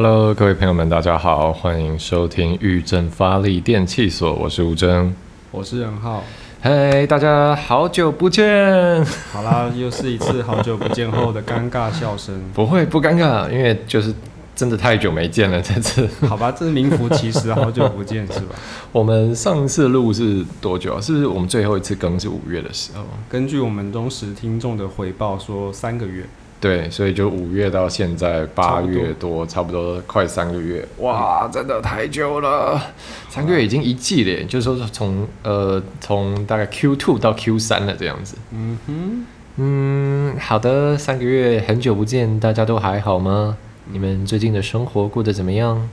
Hello，各位朋友们，大家好，欢迎收听玉正发力电器所，我是吴征。我是任浩。嗨，大家好久不见！好啦，又是一次好久不见后的尴尬笑声。不会不尴尬，因为就是真的太久没见了。这次 好吧，这是名副其实，好久不见是吧？我们上一次录是多久啊？是不是我们最后一次更是五月的时候？根据我们忠实听众的回报说，三个月。对，所以就五月到现在八月多，差不多快三个月。哇，真的太久了，三个月已经一季了，就是说从呃从大概 Q two 到 Q 三了这样子。嗯哼，嗯，好的，三个月很久不见，大家都还好吗？你们最近的生活过得怎么样？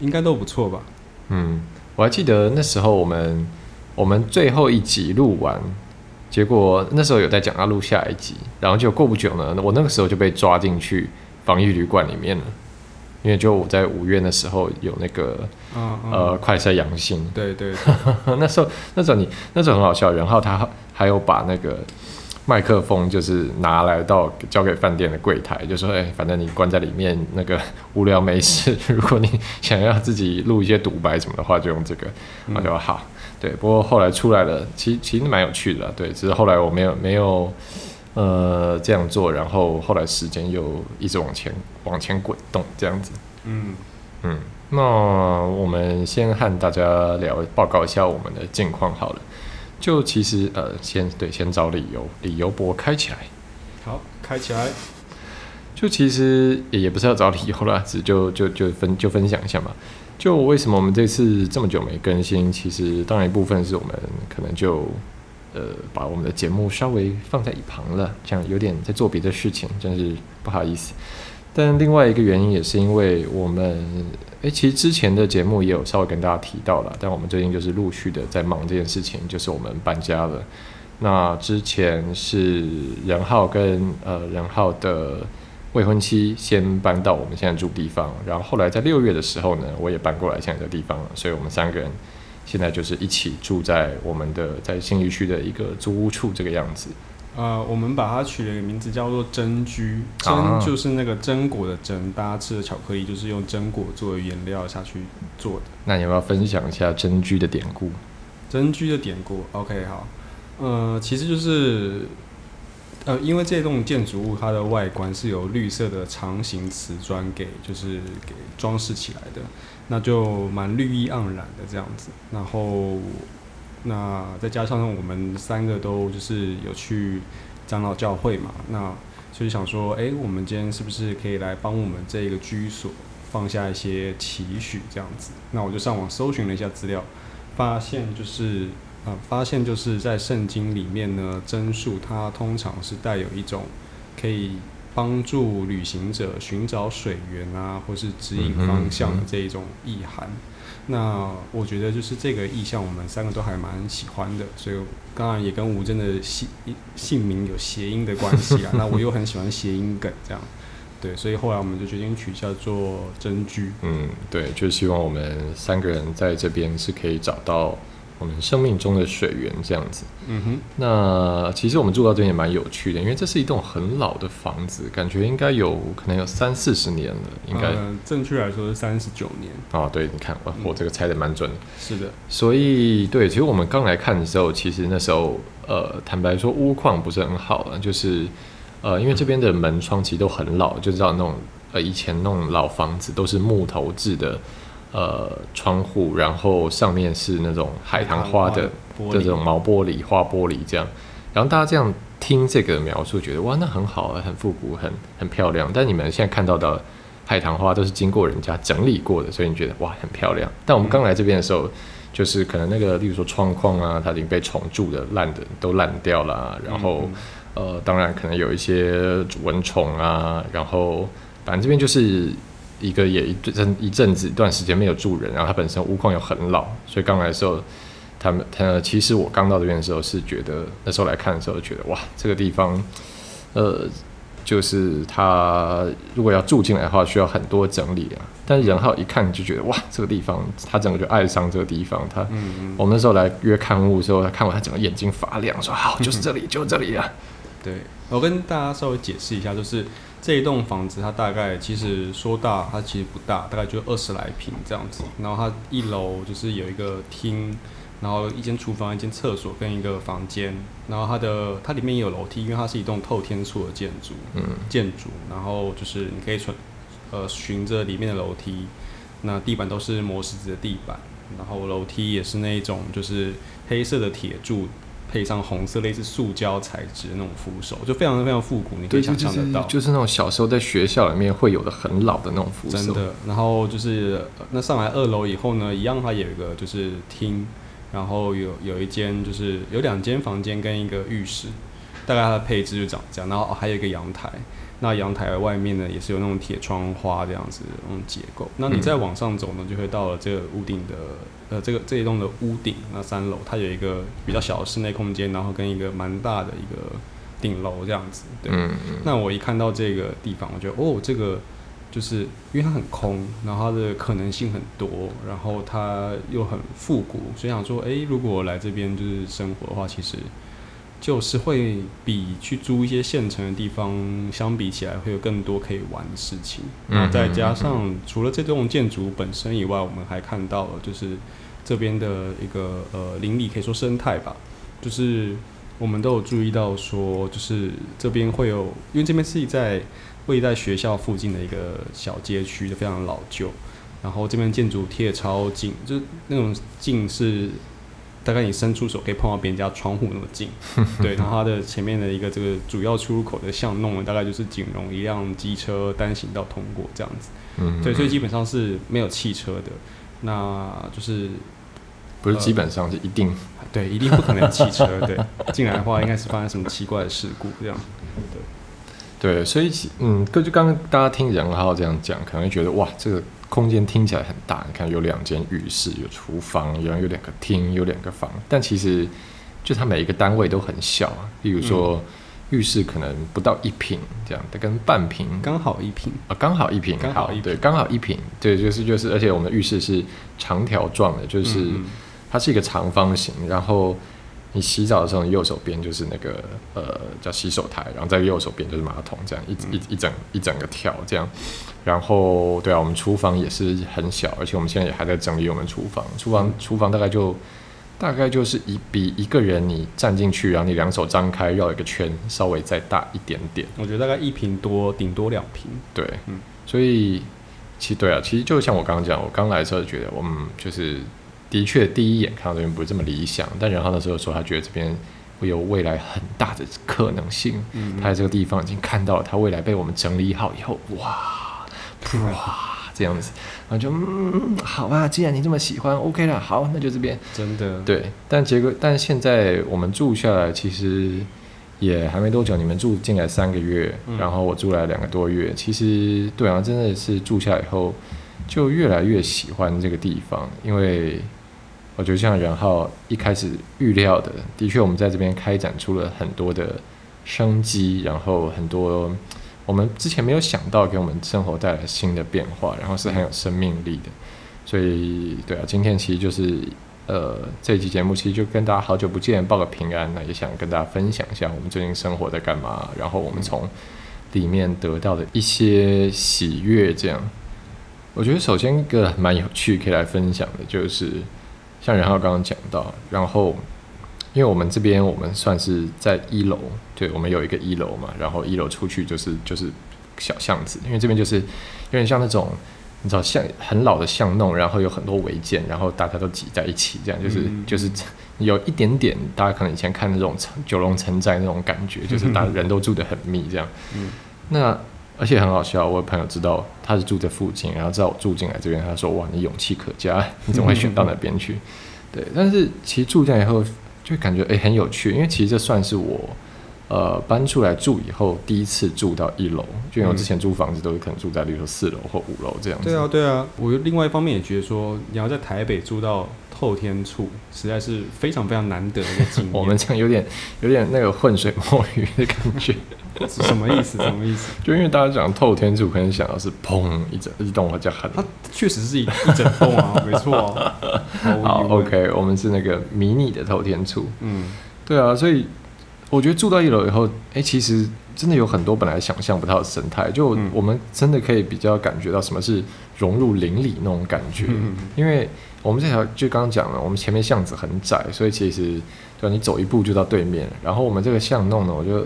应该都不错吧？嗯，我还记得那时候我们我们最后一集录完，结果那时候有在讲要录下一集，然后就过不久呢，我那个时候就被抓进去防疫旅馆里面了，因为就我在五月的时候有那个嗯嗯，呃快筛阳性，对对对，那时候那时候你那时候很好笑，然后他还有把那个麦克风就是拿来到交给饭店的柜台，就说哎、反正你关在里面那个无聊没事，如果你想要自己录一些独白什么的话，就用这个，我就好。对，不过后来出来了，其其实蛮有趣的啦，对，只是后来我没有没有呃这样做，然后后来时间又一直往前往前滚动这样子。嗯，嗯，那我们先和大家聊报告一下我们的近况好了。就其实呃，先对，先找理由，理由博开起来。好，开起来。就其实也也不是要找理由啦，只就就就分就分享一下嘛。就为什么我们这次这么久没更新？其实当然一部分是我们可能就呃把我们的节目稍微放在一旁了，这样有点在做别的事情，真是不好意思。但另外一个原因也是因为我们，诶，其实之前的节目也有稍微跟大家提到了，但我们最近就是陆续的在忙这件事情，就是我们搬家了。那之前是任浩跟呃任浩的未婚妻先搬到我们现在住地方，然后后来在六月的时候呢，我也搬过来现在的地方了，所以我们三个人现在就是一起住在我们的在新余区的一个租屋处这个样子。呃，我们把它取了一个名字叫做真居，啊真就是那个榛果的榛，大家吃的巧克力就是用榛果作为原料下去做的。那你要不要分享一下真居的典故？真居的典故，OK，好，呃，其实就是，呃，因为这栋建筑物它的外观是由绿色的长形瓷砖给就是给装饰起来的，那就蛮绿意盎然的这样子。然后，那再加上我们三个都就是有去长老教会嘛，那所以想说，哎、我们今天是不是可以来帮我们这个居所放下一些期许这样子？那我就上网搜寻了一下资料。发现就是呃，发现就是在圣经里面呢，真树它通常是带有一种可以帮助旅行者寻找水源啊，或是指引方向的这一种意涵。那我觉得就是这个意象，我们三个都还蛮喜欢的，所以当然也跟吴真的姓姓名有谐音的关系啊。那我又很喜欢谐音梗，这样对，所以后来我们就决定取叫做真居。嗯，对，就希望我们三个人在这边是可以找到我们生命中的水源这样子。嗯哼。那其实我们住到这边也蛮有趣的，因为这是一栋很老的房子，感觉应该有可能有三四十年了，应该、呃、正确来说是三十九年。啊。对，你看，我我这个猜的蛮准的。是的，所以，对，其实我们刚来看的时候，其实那时候，呃，坦白说，屋况不是很好了，就是，呃，因为这边的门窗其实都很老，就知道那种，呃，以前那种老房子都是木头制的，呃，窗户，然后上面是那种海棠花的这种毛玻璃、花玻璃这样，然后大家这样听这个描述，觉得哇，那很好啊，很复古，很很漂亮。但你们现在看到的海棠花都是经过人家整理过的，所以你觉得哇，很漂亮。但我们刚来这边的时候，就是可能那个，例如说窗框啊，它已经被虫蛀的烂的都烂掉了啊，然后、嗯呃，当然可能有一些蚊虫啊，然后反正这边就是一个也一阵一阵子一段时间没有住人，然后它本身屋况又很老，所以刚来的时候，他们他其实我刚到这边的时候是觉得那时候来看的时候觉得哇，这个地方，呃，就是他如果要住进来的话，需要很多整理啊。但是任浩一看就觉得哇，这个地方他整个就爱上这个地方。他嗯嗯，我们那时候来约看屋的时候，他看完他整个眼睛发亮，说好就是这里，就这里啊。对，我跟大家稍微解释一下，就是这一栋房子它大概其实说大，它其实不大，大概就二十来平这样子。然后它一楼就是有一个厅，然后一间厨房、一间厕所跟一个房间。然后它的它里面也有楼梯，因为它是一栋透天厝的建筑，嗯建筑。然后就是你可以循呃循着里面的楼梯，那地板都是磨石子的地板，然后楼梯也是那一种就是黑色的铁柱。配上红色类似塑胶材质的那种扶手，就非常非常复古，你可以想象得到，就是那种小时候在学校里面会有的很老的那种扶手。真的，然后就是那上来二楼以后呢，一样它有一个就是厅，然后有有一间就是有两间房间跟一个浴室，大概它的配置就长这样，然后还有一个阳台。那阳台外面呢，也是有那种铁窗花这样子的那种结构。那你再往上走呢，就会到了这个屋顶的，呃，这个这一栋的屋顶，那三楼它有一个比较小的室内空间，然后跟一个蛮大的一个顶楼这样子。对。嗯那我一看到这个地方，我觉得哦，这个就是因为它很空，然后它的可能性很多，然后它又很复古，所以想说，诶，如果我来这边就是生活的话，其实。就是会比去租一些现成的地方相比起来，会有更多可以玩的事情。然后再加上除了这栋建筑本身以外，我们还看到了就是这边的一个呃邻里可以说生态吧，就是我们都有注意到说，就是这边会有，因为这边是在位在学校附近的一个小街区，非常老旧，然后这边建筑贴超近，就是那种近是。大概你伸出手可以碰到别人家窗户那么近，对，然后它的前面的一个这个主要出入口的巷弄呢，大概就是仅容一辆机车单行道通过这样子，嗯，对，所以基本上是没有汽车的，那就是不是基本上是一定，对，一定不可能有汽车，对，进来的话应该是发生什么奇怪的事故这样，对，对，所以嗯，就刚刚大家听杨浩这样讲，可能会觉得哇，这个。空间听起来很大，你看有两间浴室，有厨房，然后有两个厅，有两个房，但其实就它每一个单位都很小啊。比如说浴室可能不到一平这样的，跟半平刚好一平。啊，刚好一平，刚好一对，刚好一平，对，就是就是，而且我们的浴室是长条状的，就是它是一个长方形，然后你洗澡的时候，你右手边就是那个呃叫洗手台，然后在右手边就是马桶，这样一一一整一整个跳这样。然后，对啊，我们厨房也是很小，而且我们现在也还在整理我们厨房。厨房，厨房大概就大概就是一比一个人你站进去，然后你两手张开绕一个圈，稍微再大一点点。我觉得大概一平多，顶多两平。对，嗯，所以其实对啊，其实就像我刚刚讲，我刚来的时候觉得，我们就是的确第一眼看到这边不是这么理想，但然后那时候说他觉得这边会有未来很大的可能性。嗯，他在这个地方已经看到了，他未来被我们整理好以后，哇！哇，这样子，然后就嗯，好啊，既然你这么喜欢，OK 了，好，那就这边。真的。对，但结果，但现在我们住下来，其实也还没多久。你们住进来三个月，然后我住来两个多月，其实对啊，真的是住下来以后，就越来越喜欢这个地方，因为我觉得像任浩一开始预料的，的确我们在这边开展出了很多的生机，然后很多。我们之前没有想到给我们生活带来新的变化，然后是很有生命力的，所以对啊，今天其实就是呃这期节目其实就跟大家好久不见，报个平安，那也想跟大家分享一下我们最近生活在干嘛，然后我们从里面得到的一些喜悦。这样，我觉得首先一个蛮有趣可以来分享的，就是像然浩刚刚讲到，然后。因为我们这边我们算是在一楼，对，我们有一个一楼嘛，然后一楼出去就是就是小巷子，因为这边就是有点像那种你知道巷很老的巷弄，然后有很多违建，然后大家都挤在一起，这样就是就是 有一点点大家可能以前看那种九龙城寨那种感觉，就是大 家人都住得很密这样。嗯，那而且很好笑，我朋友知道他是住在附近，然后知道我住进来这边，他说哇，你勇气可嘉，你怎么会选到那边去？对，但是其实住进来以后。就感觉诶很有趣，因为其实这算是我呃搬出来住以后第一次住到一楼，就因为我之前租房子都是可能住在比如说四楼或五楼这样子。对啊，对啊。我另外一方面也觉得说，你要在台北住到透天处，实在是非常非常难得的一个经验。我们这样有点有点那个浑水摸鱼的感觉，什么意思？什么意思？就因为大家讲透天处，可能想到是砰一整一栋叫很，它确实是一一整栋啊，没错。啊好，OK，我们是那个迷你的透天处。嗯，对啊，所以我觉得住到一楼以后，哎、其实真的有很多本来想象不到的生态，就嗯我们真的可以比较感觉到什么是融入邻里那种感觉。嗯因为我们这条就刚刚讲了，我们前面巷子很窄，所以其实对吧你走一步就到对面。然后我们这个巷弄呢，我就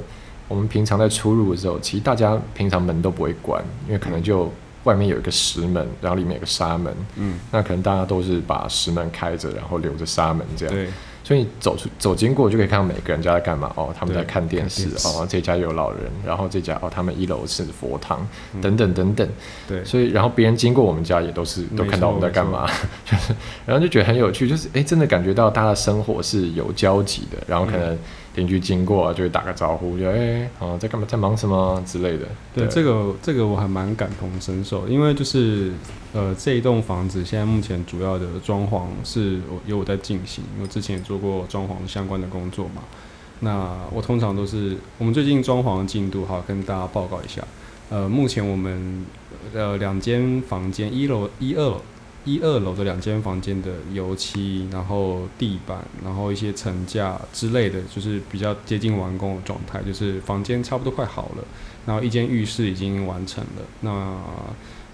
我们平常在出入的时候，其实大家平常门都不会关，因为可能就外面有一个石门，然后里面有个纱门，嗯，那可能大家都是把石门开着，然后留着纱门这样。对，所以你走出走经过就可以看到每个人家在干嘛哦，他们在看电视哦，这家有老人，然后这家哦，他们一楼是佛堂嗯。等等等等，对，所以然后别人经过我们家也都是都看到我们在干嘛，就是然后就觉得很有趣，就是哎真的感觉到大家的生活是有交集的，然后可能邻居经过啊就会打个招呼，就哎哦在干嘛在忙什么之类的，对，这个这个我还蛮感同身受，因为就是呃这一栋房子现在目前主要的装潢是我有我在进行，因为之前也做过装潢相关的工作嘛。那我通常都是我们最近装潢的进度，好跟大家报告一下。呃，目前我们呃两间房间，一楼、一二楼、一二楼的两间房间的油漆，然后地板，然后一些层架之类的，就是比较接近完工的状态，就是房间差不多快好了。然后一间浴室已经完成了，那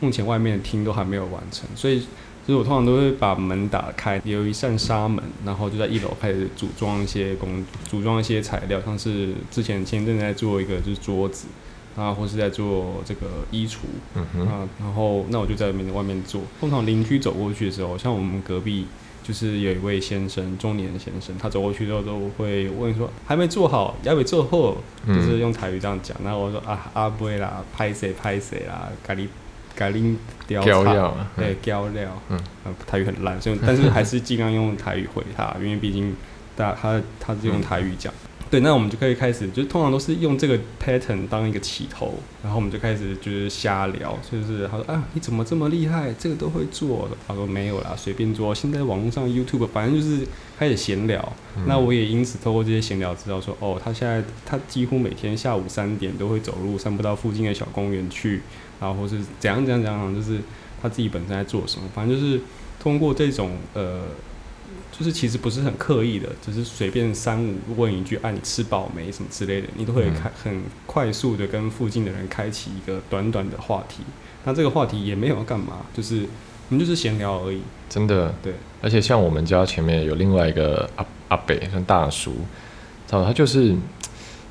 目前外面的厅都还没有完成，所以所以我通常都会把门打开，有一扇纱门，然后就在一楼开始组装一些工，组装一些材料，像是之前前阵在做一个就是桌子，啊，或是在做这个衣橱，嗯哼啊，然后那我就在外面外面做。通常邻居走过去的时候，像我们隔壁就是有一位先生，中年先生，他走过去之后都会问说还没做好，要不要做后，就是嗯用台语这样讲。然后我说啊啊不会啦，拍谁拍谁啦，咖喱咖喱雕料啊，对，雕料，嗯呃，台语很烂，所以但是还是尽量用台语回他，因为毕竟大他他是用台语讲。对，那我们就可以开始，就通常都是用这个 pattern 当一个起头，然后我们就开始就是瞎聊，就是他说啊，你怎么这么厉害，这个都会做？他说没有啦，随便做。现在网络上 YouTube 反正就是开始闲聊，嗯那我也因此透过这些闲聊知道说，哦，他现在他几乎每天下午三点都会走路散步到附近的小公园去，然后或是怎样怎样怎样，就是他自己本身在做什么，反正就是通过这种呃，就是其实不是很刻意的，只是随便三五问一句，啊，你吃饱没什么之类的，你都会嗯开很快速的跟附近的人开启一个短短的话题。那这个话题也没有要干嘛，就是我们就是闲聊而已。真的对，而且像我们家前面有另外一个阿阿北，像大叔，知道他就是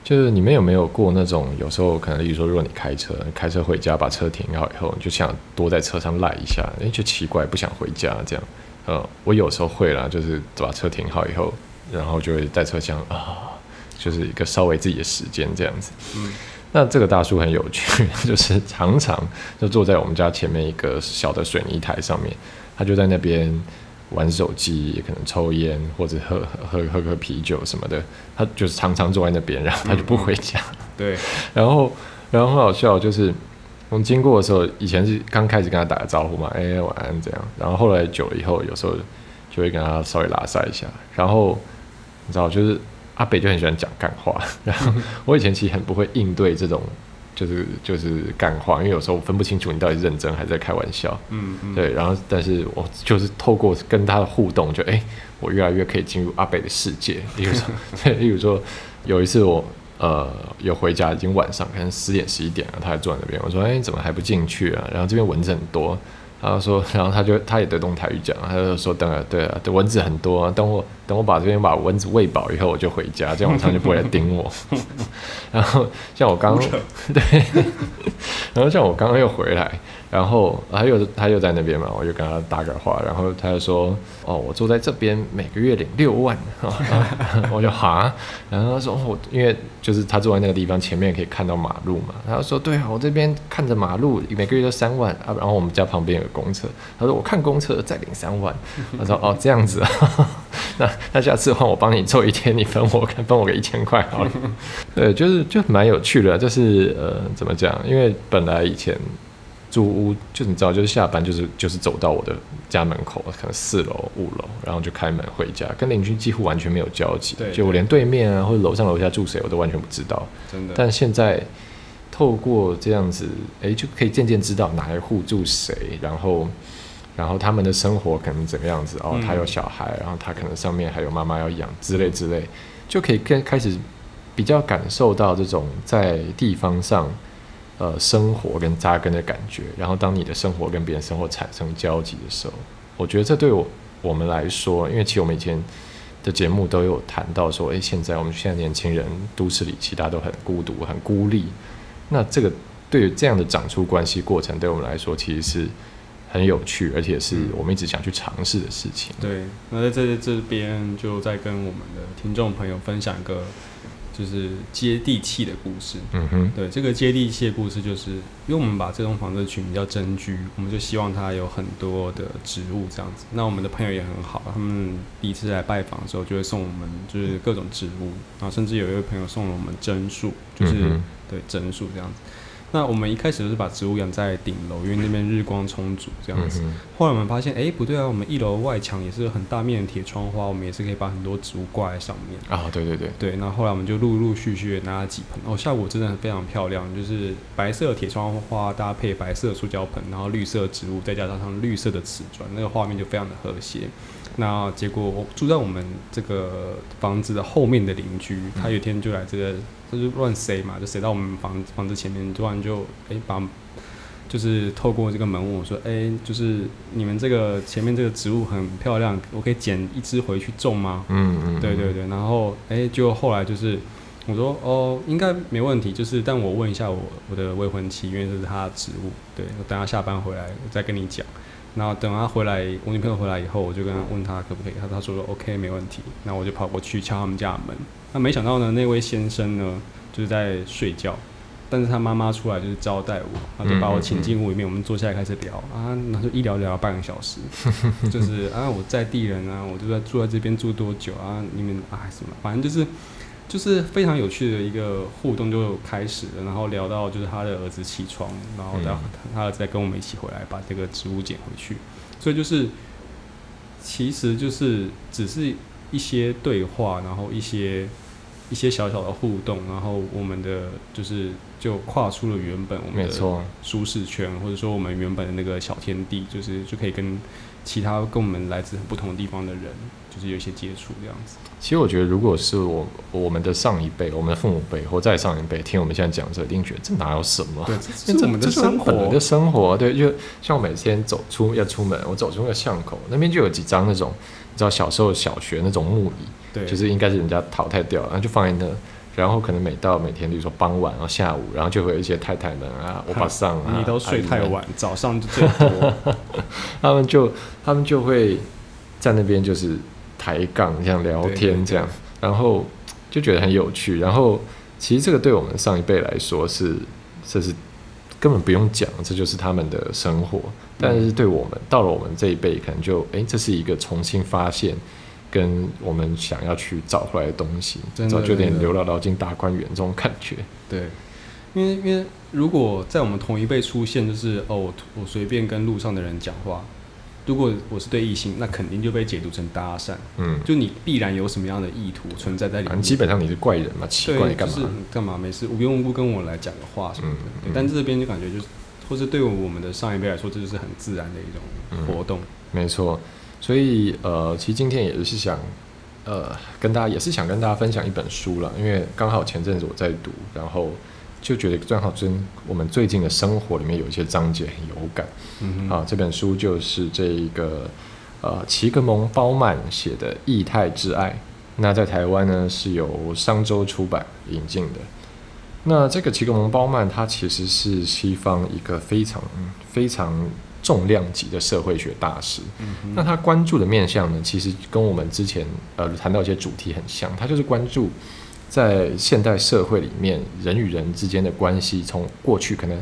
就是你们有没有过那种有时候可能，例如说，如果你开车开车回家把车停好以后，你就想多在车上赖一下，哎，就奇怪不想回家这样。呃，我有时候会啦，就是把车停好以后，然后就会在车厢啊，就是一个稍微自己的时间这样子。嗯，那这个大叔很有趣，就是常常就坐在我们家前面一个小的水泥台上面，他就在那边玩手机，也可能抽烟或者喝喝喝喝啤酒什么的，他就是常常坐在那边，然后他就不回家。对，然后，然后很好笑，就是我们经过的时候，以前是刚开始跟他打个招呼嘛，哎、晚安这样。然后后来久了以后，有时候就会跟他稍微拉撒一下。然后你知道，就是阿北就很喜欢讲干话。然后我以前其实很不会应对这种，就是就是干话，因为有时候我分不清楚你到底是认真还是在开玩笑。嗯嗯，对，然后但是我就是透过跟他的互动，就哎、我越来越可以进入阿北的世界。例如说，对，例如说有一次我呃有回家，已经晚上可能十点十一点了，他还坐在那边，我说哎、你怎么还不进去啊？然后这边蚊子很多。然后说，然后他就他也得动台语讲，他就说等啊，对啊，对蚊子很多啊，等我等我把这边把蚊子喂饱以后，我就回家，这样晚上就不会来叮我。然后像我刚刚 对，然后像我刚刚又回来，然后他又他又在那边嘛，我就跟他搭个话，然后他就说，哦，我坐在这边每个月领六万，然 后我就哈，然后他说，哦，因为就是他坐在那个地方前面可以看到马路嘛，他就说，对啊，我这边看着马路，每个月都三万啊，然后我们家旁边有个公厕，他说我看公厕再领三万，他说哦这样子。啊，那那下次换我帮你做一天，你分我看分我个一千块好了，对，就是就蛮有趣的，就是呃怎么讲，因为本来以前。住屋就你知道，就是下班就是就是走到我的家门口，可能四楼、五楼，然后就开门回家，跟邻居几乎完全没有交集。对就我连对面啊或者楼上楼下住谁我都完全不知道。真的。但现在透过这样子，诶，就可以渐渐知道哪一户住谁，然后然后他们的生活可能怎么样子哦，嗯他有小孩，然后他可能上面还有妈妈要养之类之类，就可以跟开始比较感受到这种在地方上呃生活跟扎根的感觉。然后当你的生活跟别人生活产生交集的时候，我觉得这对我我们来说，因为其实我们以前的节目都有谈到说，诶，现在我们现在年轻人都市里其他都很孤独、很孤立。那这个对于这样的长出关系过程，对我们来说其实是很有趣，而且是我们一直想去尝试的事情。对，那在这这边就再跟我们的听众朋友分享一个就是接地气的故事。嗯哼，对，这个接地气的故事，就是因为我们把这栋房子取名叫真居，我们就希望它有很多的植物这样子。那我们的朋友也很好，他们第一次来拜访的时候，就会送我们就是各种植物，然后甚至有一位朋友送了我们榛树，就是、嗯对榛树这样子。那我们一开始就是把植物养在顶楼，因为那边日光充足这样子。嗯后来我们发现，哎、不对啊，我们一楼外墙也是有很大面的铁窗花，我们也是可以把很多植物挂在上面。啊，对对对，对，那后来我们就陆陆续续拿了几盆，哦，效果真的非常漂亮，就是白色的铁窗花搭配白色塑胶盆，然后绿色植物，再加上绿色的瓷砖，那个画面就非常的和谐。那结果我住在我们这个房子的后面的邻居，他有一天就来这个，他就乱塞嘛，就塞到我们房房子前面，突然就哎、把。就是透过这个门问我说：“哎、就是你们这个前面这个植物很漂亮，我可以捡一只回去种吗？”嗯嗯，对对对，然后哎，就后来就是我说哦，应该没问题，就是但我问一下我我的未婚妻，因为这是她的职务，对我等她下班回来我再跟你讲。然后等他回来，我女朋友回来以后，我就跟他问他可不可以，他他说说 OK 没问题。那我就跑过去敲他们家的门，那没想到呢，那位先生呢就是在睡觉。但是他妈妈出来就是招待我，他就把我请进屋里面，我们坐下来开始聊。啊，那就一聊聊半个小时，就是啊我在地人啊，我就在住在这边住多久啊，你们啊什么，反正就是就是非常有趣的一个互动就开始了，然后聊到就是他的儿子起床，然后他、嗯。他儿子再跟我们一起回来把这个植物捡回去，所以就是其实就是只是一些对话，然后一些一些小小的互动，然后我们的就是就跨出了原本我们的舒适圈，或者说我们原本的那个小天地，就是就可以跟其他跟我们来自不同的地方的人，就是有一些接触这样子。其实我觉得，如果是我我们的上一辈、我们的父母辈或再上一辈听我们现在讲这，一定觉得这哪有什么？对，这是我们的生活本来的。生活，对，就像我每天走出要出门，我走出那个巷口，那边就有几张那种，你知道小时候小学那种木椅，对，就是应该是人家淘汰掉了，然后就放在那。然后可能每到每天，比如说傍晚，然后下午，然后就会有一些太太们啊、欧巴桑啊，你都睡太晚，早上就最多。他们就他们就会在那边就是抬杠这样聊天这样，然后就觉得很有趣。然后其实这个对我们上一辈来说是这是根本不用讲，这就是他们的生活。但是对我们到了我们这一辈，可能就诶，这是一个重新发现。跟我们想要去找回来的东西，真的早就有点真的刘姥姥进大观园这种感觉。对，因为因为如果在我们同一辈出现，就是哦，我我随便跟路上的人讲话，如果我是对异性，那肯定就被解读成搭讪，嗯，就你必然有什么样的意图存在在里面。基本上你是怪人嘛，奇怪你，干嘛？就是干嘛没事无缘无故跟我来讲个话什么的。嗯对嗯但这边就感觉就是，或是对我们的上一辈来说，这就是很自然的一种活动。没错，所以呃，其实今天也是想呃跟大家也是想跟大家分享一本书了，因为刚好前阵子我在读，然后就觉得正好跟我们最近的生活里面有一些章节很有感。嗯哼，啊，这本书就是这一个呃齐格蒙包曼写的《异态之爱》，那在台湾呢是由商周出版引进的。那这个齐格蒙包曼他其实是西方一个非常非常重量级的社会学大师。嗯那他关注的面向呢，其实跟我们之前呃谈到一些主题很像，他就是关注在现代社会里面人与人之间的关系，从过去可能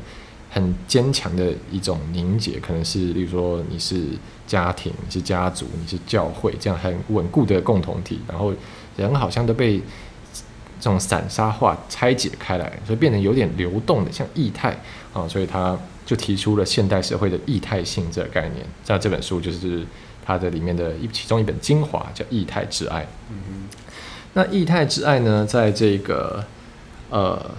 很坚强的一种凝结，可能是例如说你是家庭、你是家族、你是教会这样很稳固的共同体，然后人好像都被这种散沙化拆解开来，所以变得有点流动的，像液态啊，所以他就提出了现代社会的异态性这个概念。像这本书就是它的里面的一其中一本精华，叫《异态之爱》。嗯那异态之爱呢，在这个呃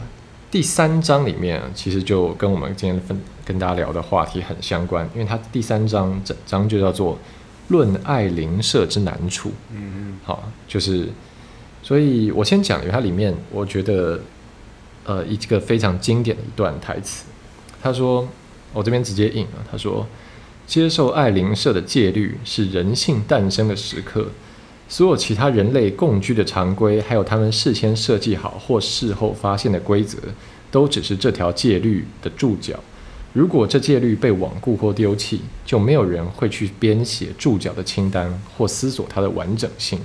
第三章里面，其实就跟我们今天分跟大家聊的话题很相关，因为它第三章整章就叫做“论爱邻舍之难处”。哼，嗯好，就是所以我先讲，因为它里面我觉得，呃，一个非常经典的一段台词。他说：“我这边直接引啊，他说，接受爱灵社的戒律是人性诞生的时刻，所有其他人类共居的常规，还有他们事先设计好或事后发现的规则，都只是这条戒律的注脚。如果这戒律被罔顾或丢弃，就没有人会去编写注脚的清单或思索它的完整性。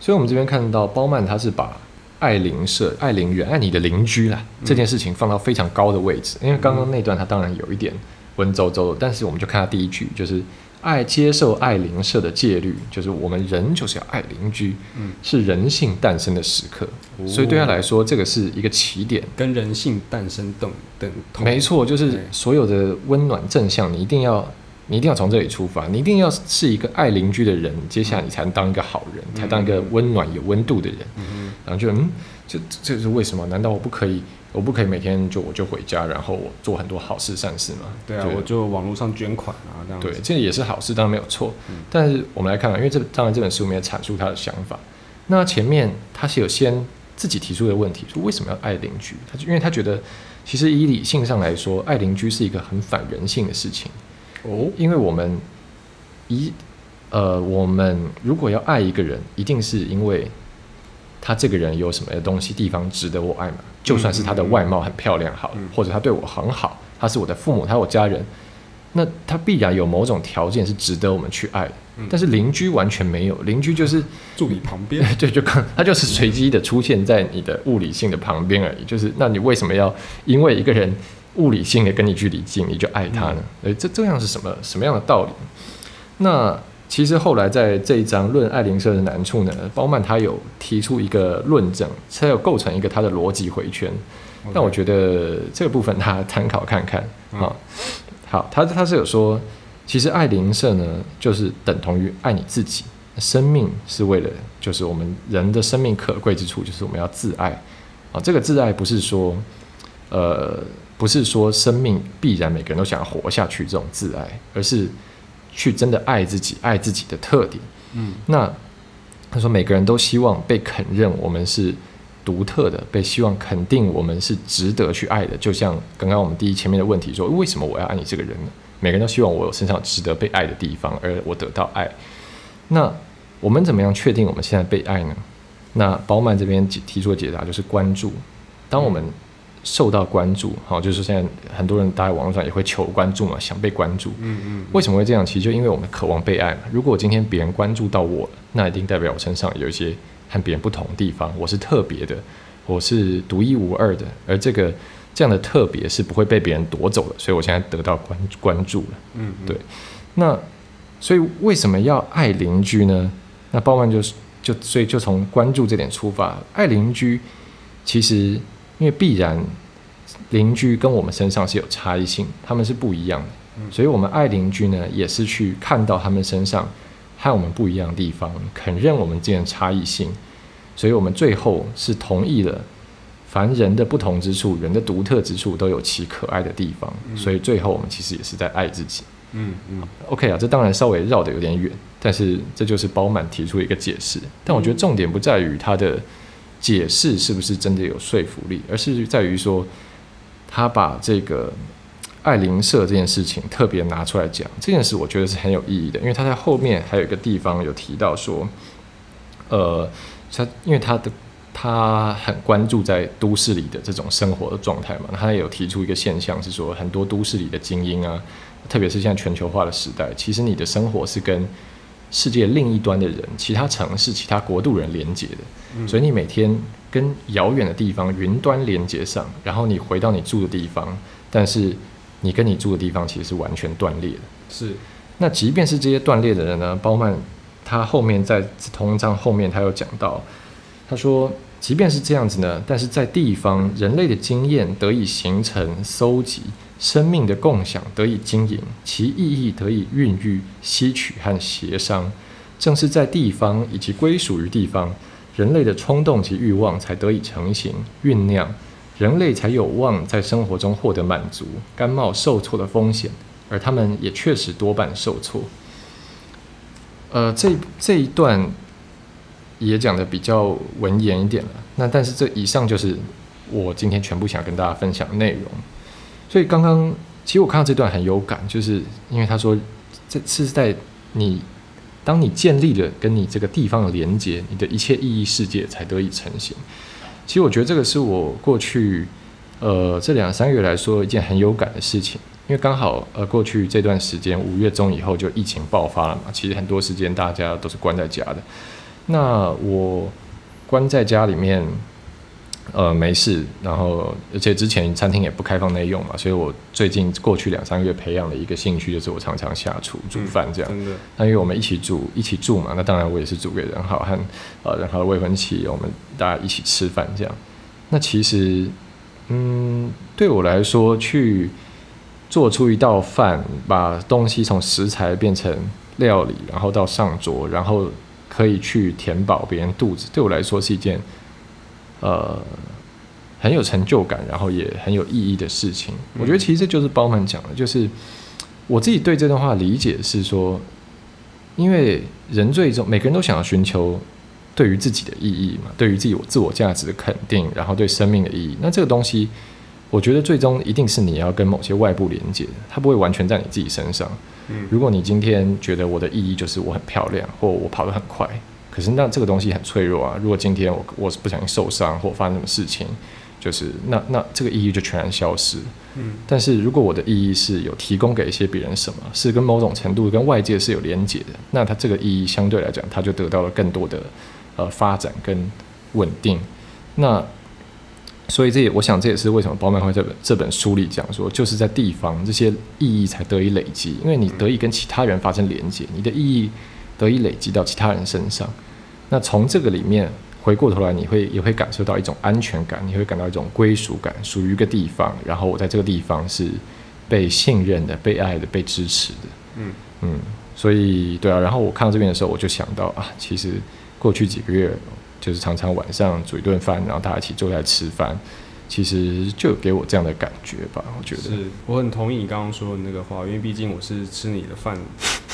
所以，我们这边看到包曼他是把。”爱邻舍、爱邻人、爱你的邻居啦，这件事情放到非常高的位置。因为刚刚那段他当然有一点文绉绉的，但是我们就看他第一句，就是爱接受爱邻舍的戒律，就是我们人就是要爱邻居，嗯，是人性诞生的时刻。所以对他来说，这个是一个起点，跟人性诞生等等。没错，就是所有的温暖正向，你一定要。你一定要从这里出发，你一定要是一个爱邻居的人，接下来你才能当一个好人，才当一个温暖有温度的人。然后就嗯，这这是为什么？难道我不可以？我不可以每天就我就回家，然后我做很多好事善事吗？对啊，我就网络上捐款啊，这样。对，这也是好事，当然没有错。但是我们来看看，因为这当然这本书没有阐述他的想法。那前面他是有先自己提出的问题，说为什么要爱邻居？他就因为他觉得，其实以理性上来说，爱邻居是一个很反人性的事情。哦，因为我们一呃，我们如果要爱一个人，一定是因为他这个人有什么东西地方值得我爱吗？就算是他的外貌很漂亮好，或者他对我很好，他是我的父母，他是我家人，那他必然有某种条件是值得我们去爱。但是邻居完全没有，邻居就是住你旁边，对，就看他就是随机的出现在你的物理性的旁边而已。就是那你为什么要因为一个人？物理性的跟你距离近，你就爱他呢？诶，这这样是什么什么样的道理？那其实后来在这一章论爱灵舍的难处呢，包曼他有提出一个论证，才有构成一个他的逻辑回圈。但我觉得这个部分他参考看看啊。好，他他是有说，其实爱灵舍呢，就是等同于爱你自己。生命是为了，就是我们人的生命可贵之处，就是我们要自爱啊。这个自爱不是说，呃。不是说生命必然每个人都想要活下去这种自爱，而是去真的爱自己，爱自己的特点。嗯，那他说每个人都希望被肯认，我们是独特的，被希望肯定我们是值得去爱的。就像刚刚我们第一前面的问题说，为什么我要爱你这个人呢？每个人都希望我身上值得被爱的地方，而我得到爱。那我们怎么样确定我们现在被爱呢？那包曼这边提出的解答就是关注。当我们受到关注，好，就是现在很多人，大家网络上也会求关注嘛，想被关注。嗯嗯。为什么会这样？其实就因为我们渴望被爱嘛。如果今天别人关注到我，那一定代表我身上有一些和别人不同的地方，我是特别的，我是独一无二的。而这个这样的特别是不会被别人夺走的，所以我现在得到关关注了。嗯，对。那所以为什么要爱邻居呢？那鲍曼就是就所以就从关注这点出发，爱邻居其实。因为必然邻居跟我们身上是有差异性，他们是不一样的，所以我们爱邻居呢，也是去看到他们身上和我们不一样的地方，肯认我们之间的差异性，所以我们最后是同意了，凡人的不同之处，人的独特之处都有其可爱的地方，所以最后我们其实也是在爱自己。嗯嗯，OK 啊，这当然稍微绕得有点远，但是这就是包满提出一个解释，但我觉得重点不在于他的。解释是不是真的有说服力，而是在于说，他把这个爱邻舍这件事情特别拿出来讲，这件事我觉得是很有意义的，因为他在后面还有一个地方有提到说，呃，他因为他的他很关注在都市里的这种生活的状态嘛，他也有提出一个现象是说，很多都市里的精英啊，特别是现在全球化的时代，其实你的生活是跟世界另一端的人、其他城市、其他国度人连接的。所以你每天跟遥远的地方云端连接上，然后你回到你住的地方，但是你跟你住的地方其实是完全断裂的。是，那即便是这些断裂的人呢，包曼他后面在同一章后面他有讲到，他说，即便是这样子呢，但是在地方人类的经验得以形成、搜集，生命的共享得以经营，其意义得以孕育、吸取和协商，正是在地方以及归属于地方。人类的冲动及欲望才得以成型酝酿，人类才有望在生活中获得满足，甘冒受挫的风险，而他们也确实多半受挫。呃，这这一段也讲的比较文言一点了。那但是这以上就是我今天全部想跟大家分享的内容。所以刚刚其实我看到这段很有感，就是因为他说这是在你当你建立了跟你这个地方的连接，你的一切意义世界才得以成型。其实我觉得这个是我过去呃这两三个月来说一件很有感的事情。因为刚好呃过去这段时间五月中以后就疫情爆发了嘛，其实很多时间大家都是关在家的。那我关在家里面，呃没事，然后而且之前餐厅也不开放内用嘛，所以我最近过去两三个月培养了一个兴趣，就是我常常下厨煮饭这样。真的，那因为我们一起住一起住嘛，那当然我也是煮给任浩和呃任浩的未婚妻，我们大家一起吃饭这样。那其实嗯对我来说去。做出一道饭，把东西从食材变成料理，然后到上桌，然后可以去填饱别人肚子，对我来说是一件呃很有成就感，然后也很有意义的事情。我觉得其实这就是包曼讲的，就是我自己对这段话理解是说，因为人最终每个人都想要寻求对于自己的意义嘛，对于自己自我价值的肯定，然后对生命的意义，那这个东西。我觉得最终一定是你要跟某些外部连接，它不会完全在你自己身上。嗯，如果你今天觉得我的意义就是我很漂亮，或我跑得很快，可是那这个东西很脆弱啊。如果今天我我是不小心受伤或发生什么事情，就是那那这个意义就全然消失。嗯，但是如果我的意义是有提供给一些别人什么，是跟某种程度跟外界是有连接的，那它这个意义相对来讲，它就得到了更多的呃发展跟稳定。那所以这也，我想这也是为什么包曼会这本这本书里讲说，就是在地方这些意义才得以累积，因为你得以跟其他人发生连接，你的意义得以累积到其他人身上。那从这个里面回过头来，你会也会感受到一种安全感，你会感到一种归属感，属于一个地方，然后我在这个地方是被信任的、被爱的、被支持的。嗯嗯，所以对啊，然后我看到这边的时候，我就想到啊，其实过去几个月。就是常常晚上煮一顿饭，然后大家一起坐在吃饭，其实就给我这样的感觉吧。我觉得是，我很同意你刚刚说的那个话，因为毕竟我是吃你的饭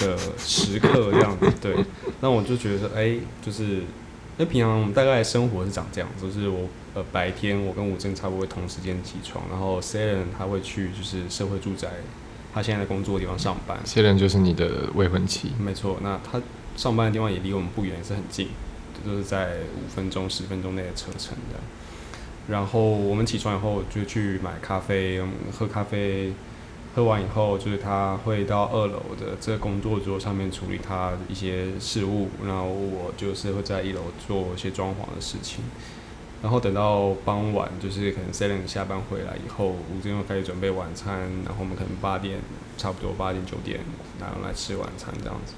的食客这样子。对，那我就觉得，哎，就是，因为平常我们大概生活是长这样，就是我呃白天我跟吴真差不多会同时间起床，然后 s a l e n 他会去就是社会住宅，他现在的工作的地方上班。s a l e n 就是你的未婚妻。没错，那他上班的地方也离我们不远，也是很近。就是在五分钟、十分钟内的车程的。然后我们起床以后就去买咖啡，喝咖啡，喝完以后就是他会到二楼的这个工作桌上面处理他一些事务，然后我就是会在一楼做一些装潢的事情。然后等到傍晚，就是可能 s e l e n 下班回来以后，吴尊又开始准备晚餐，然后我们可能八点差不多八点九点然后来吃晚餐这样子。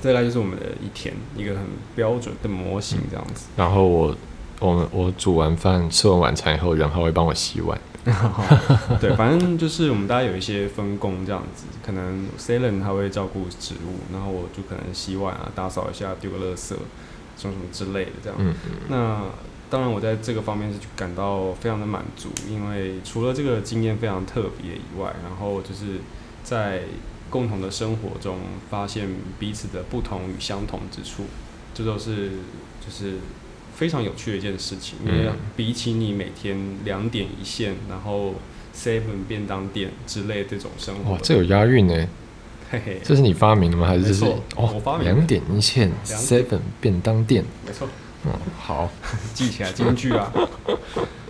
再来就是我们的一天，一个很标准的模型这样子。然后我，我们我煮完饭、吃完晚餐以后，然后会帮我洗碗。对，反正就是我们大家有一些分工这样子。可能 Salen 他会照顾植物，然后我就可能洗碗啊、打扫一下、丢个垃圾，什么什么之类的这样。嗯嗯。那当然，我在这个方面是感到非常的满足，因为除了这个经验非常特别以外，然后就是在。共同的生活中，发现彼此的不同与相同之处，这都是就是非常有趣的一件事情。因为比起你每天两点一线，然后 seven 便当店之类这种生活，哇，这有押韵呢。嘿嘿，这是你发明的吗？还是这是哦？两点一线，seven 便当店，没错。嗯，好，记起来京剧啊。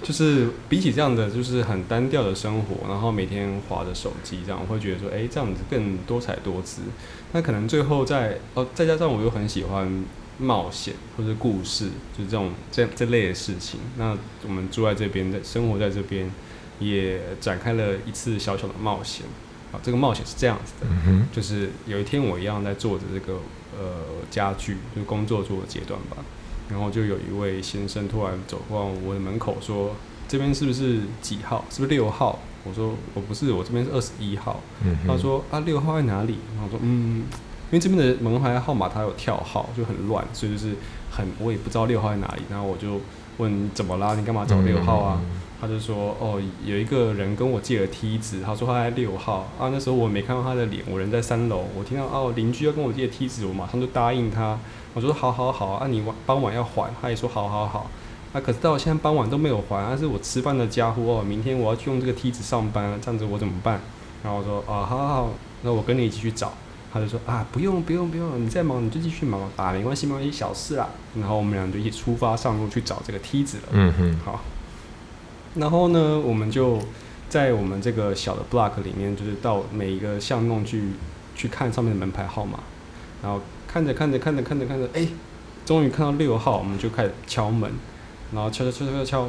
就是比起这样的，就是很单调的生活，然后每天划着手机，这样我会觉得说，哎，这样子更多彩多姿。那可能最后在哦，再加上我又很喜欢冒险或者故事，就是这种这这类的事情。那我们住在这边，在生活在这边，也展开了一次小小的冒险。啊，这个冒险是这样子的，就是有一天我一样在做着这个呃家具，就是工作做的阶段吧。然后就有一位先生突然走过我的门口，说：“这边是不是几号？是不是六号？”我说：“我不是，我这边是二十一号。”他说：“啊，六号在哪里？”然后我说：“嗯，因为这边的门牌号码它有跳号，就很乱，所以就是很我也不知道六号在哪里。”然后我就问：“怎么啦？你干嘛找六号啊？”他就说哦，有一个人跟我借了梯子，他说他在六号啊，那时候我没看到他的脸，我人在三楼，我听到哦邻居要跟我借梯子，我马上就答应他，我说好好好啊，你晚傍晚要还，他也说好好好，啊可是到现在傍晚都没有还，但是我吃饭的家伙哦，明天我要去用这个梯子上班，这样子我怎么办？然后我说啊好好好，那我跟你一起去找。他就说啊，不用不用不用，你再忙你就继续忙啊，没关系没关系，小事啦。然后我们俩就一起出发上路去找这个梯子了。嗯哼，好。然后呢，我们就在我们这个小的 block 里面，就是到每一个巷弄去去看上面的门牌号码。然后看着看着看着看着看着，哎，终于看到六号，我们就开始敲门，然后敲敲敲敲敲。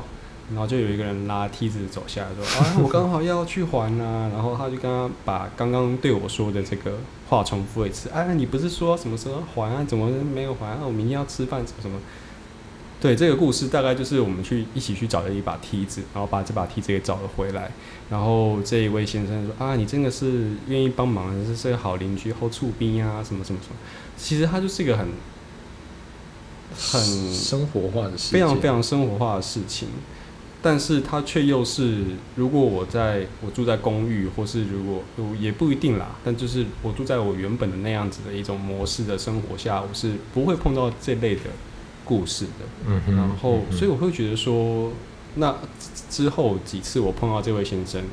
然后就有一个人拉梯子走下来，说：“啊，我刚好要去还啊。”然后他就刚刚把刚刚对我说的这个话重复一次。哎，你不是说什么时候还啊？怎么没有还啊？我明天要吃饭什么什么？对，这个故事大概就是我们去一起去找了一把梯子，然后把这把梯子给找了回来。然后这一位先生说：“啊，你真的是愿意帮忙，是是个好邻居，后处兵啊，什么什么什么。”其实他就是一个很很生活化的事，非常非常生活化的事情。但是它却又是，如果我在我住在公寓，或是如果也不一定啦，但就是我住在我原本的那样子的一种模式的生活下，我是不会碰到这类的故事的。嗯哼。然后，所以我会觉得说，那之后几次我碰到这位先生，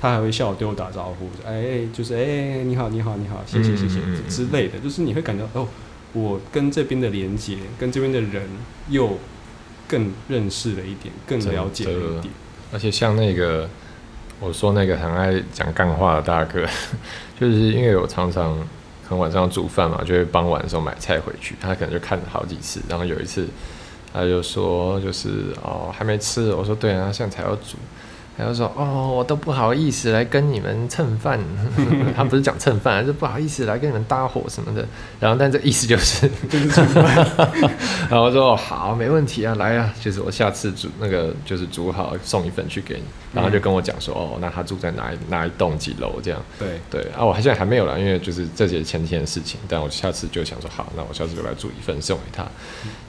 他还会笑我对我打招呼，哎，就是哎，你好，你好，你好，谢谢，谢谢之类的，就是你会感觉哦，我跟这边的连接，跟这边的人又。更认识了一点，更了解了一点。而且像那个我说那个很爱讲干话的大哥，就是因为我常常很晚上煮饭嘛，就会傍晚的时候买菜回去，他可能就看了好几次。然后有一次他就说，就是哦还没吃，我说对啊，现在才要煮。然后说哦，我都不好意思来跟你们蹭饭，他不是讲蹭饭，是不好意思来跟你们搭伙什么的。然后，但这意思就是就是蹭饭。然后说好，没问题啊，来啊，就是我下次煮那个就是煮好送一份去给你。然后就跟我讲说哦，那他住在哪一哪一栋几楼这样？对对啊，我现在还没有了，因为就是这些前天的事情。但我下次就想说好，那我下次就来煮一份送给他。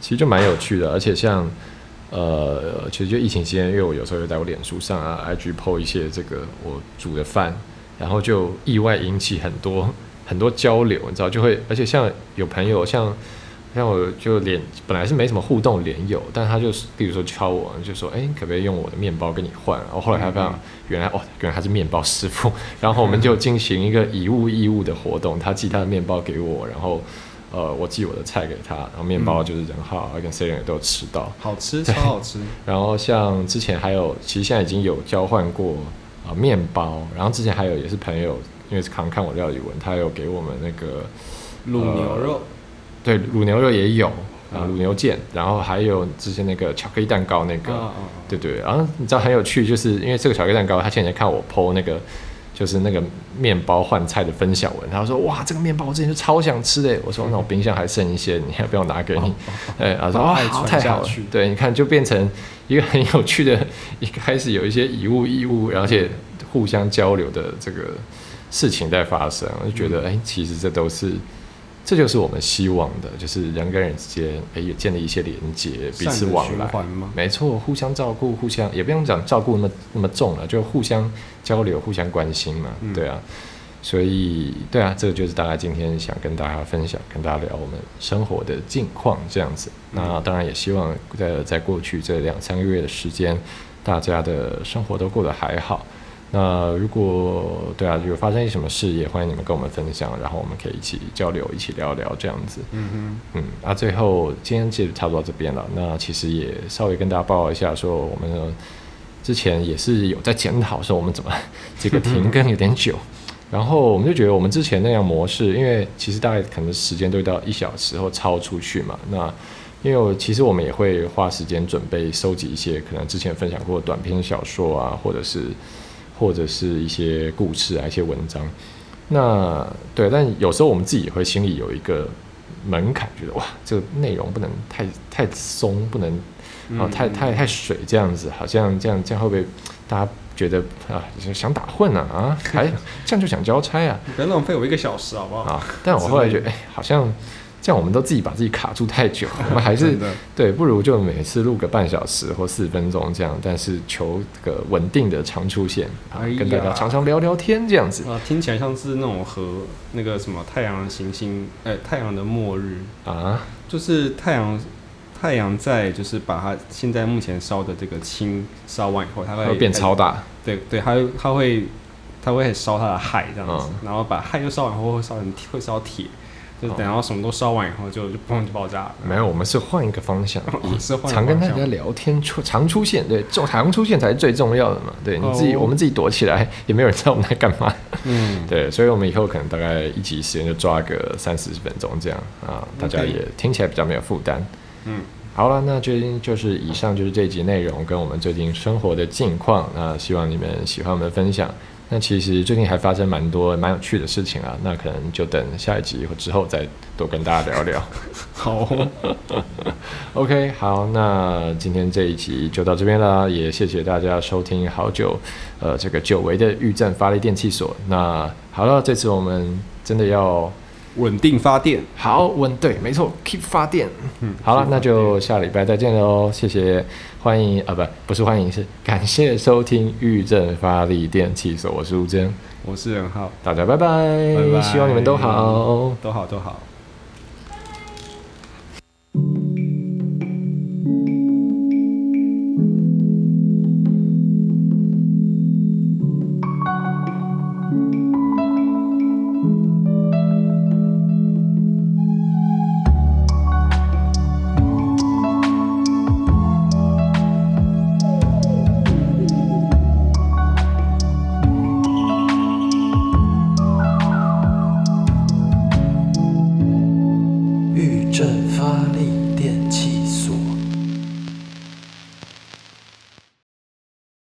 其实就蛮有趣的，而且像。呃，其实就疫情期间，因为我有时候会在我脸书上啊，IG po 一些这个我煮的饭，然后就意外引起很多 很多交流，你知道，就会，而且像有朋友，像像我就脸本来是没什么互动脸友，但他就是比如说敲我，就说，哎，可不可以用我的面包跟你换？然后后来他发现，原来哦，原来他是面包师傅，然后我们就进行一个以物易物的活动，他寄他的面包给我，然后。呃，我寄我的菜给他，然后面包就是人好，跟 C 人也都有吃到，好吃，超好吃。然后像之前还有，其实现在已经有交换过啊面包，然后之前还有也是朋友，因为是常看我料理文，他有给我们那个卤牛肉，对，卤牛肉也有啊，卤牛腱，然后还有之前那个巧克力蛋糕那个，对对，然后你知道很有趣，就是因为这个巧克力蛋糕，他前几天看我剖那个。就是那个面包换菜的分享文，他说：“哇，这个面包我之前就超想吃的。”我说：“那我冰箱还剩一些，你要不要拿给你？”哎，他说：“哇，太好了。”对，你看就变成一个很有趣的，一开始有一些以物易物，而且互相交流的这个事情在发生，我就觉得，哎，其实这都是。这就是我们希望的，就是人跟人之间，哎，也建立一些连接，彼此往来。没错，互相照顾，互相也不用讲照顾那么那么重了，就互相交流，互相关心嘛。对啊，所以对啊，这个就是大家今天想跟大家分享，跟大家聊我们生活的近况这样子。那当然也希望在在过去这两三个月的时间，大家的生活都过得还好。那如果对啊，有发生一什么事，也欢迎你们跟我们分享，然后我们可以一起交流，一起聊聊这样子。嗯哼，嗯，那最后今天其实差不多到这边了。那其实也稍微跟大家报告一下，说我们之前也是有在检讨，说我们怎么这个停更有点久，然后我们就觉得我们之前那样模式，因为其实大概可能时间都到一小时后超出去嘛。那因为其实我们也会花时间准备收集一些可能之前分享过短篇小说啊，或者是。或者是一些故事啊，一些文章，那对，但有时候我们自己也会心里有一个门槛，觉得哇，这个内容不能太太松，不能啊太太太水这样子，好像这样这样会不会大家觉得啊想打混啊啊，还这样就想交差啊？别浪费我一个小时好不好？啊，但我后来觉得，哎，好像这样我们都自己把自己卡住太久，我们还是对，不如就每次录个半小时或四十分钟这样，但是求这个稳定的常出现啊哎，跟大家常常聊聊天这样子。啊，听起来像是那种和那个什么太阳行星，哎、太阳的末日，啊。就是太阳，太阳在就是把它现在目前烧的这个氢烧完以后，它会会变超，大，对对，它会它会它会烧它的氦这样子，嗯。然后把氦又烧完后会烧成会烧铁，就等到什么都烧完以后就就砰就爆炸了。没有，我们是换一个方向，以是换常跟大家聊天出常出现，对，重常出现才是最重要的嘛。对你自己，哦我们自己躲起来，也没有人知道我们在干嘛。嗯，对，所以我们以后可能大概一集时间就抓个三四十分钟这样啊，大家也听起来比较没有负担。嗯，好了，那就就是以上就是这集内容跟我们最近生活的近况。那希望你们喜欢我们的分享。那其实最近还发生蛮多蛮有趣的事情啊，那可能就等下一集或之后再多跟大家聊聊。好，OK，好，那今天这一集就到这边啦，也谢谢大家收听好久，呃，这个久违的裕振发力电器所。那好了，这次我们真的要稳定发电。好稳，对，没错，keep 发电。嗯，好了，那就下礼拜再见喽，谢谢，欢迎啊，不，不是欢迎，是感谢收听裕正发力电器所，我是吴真，我是任浩，大家拜拜，拜拜希望你们都好。都好都好。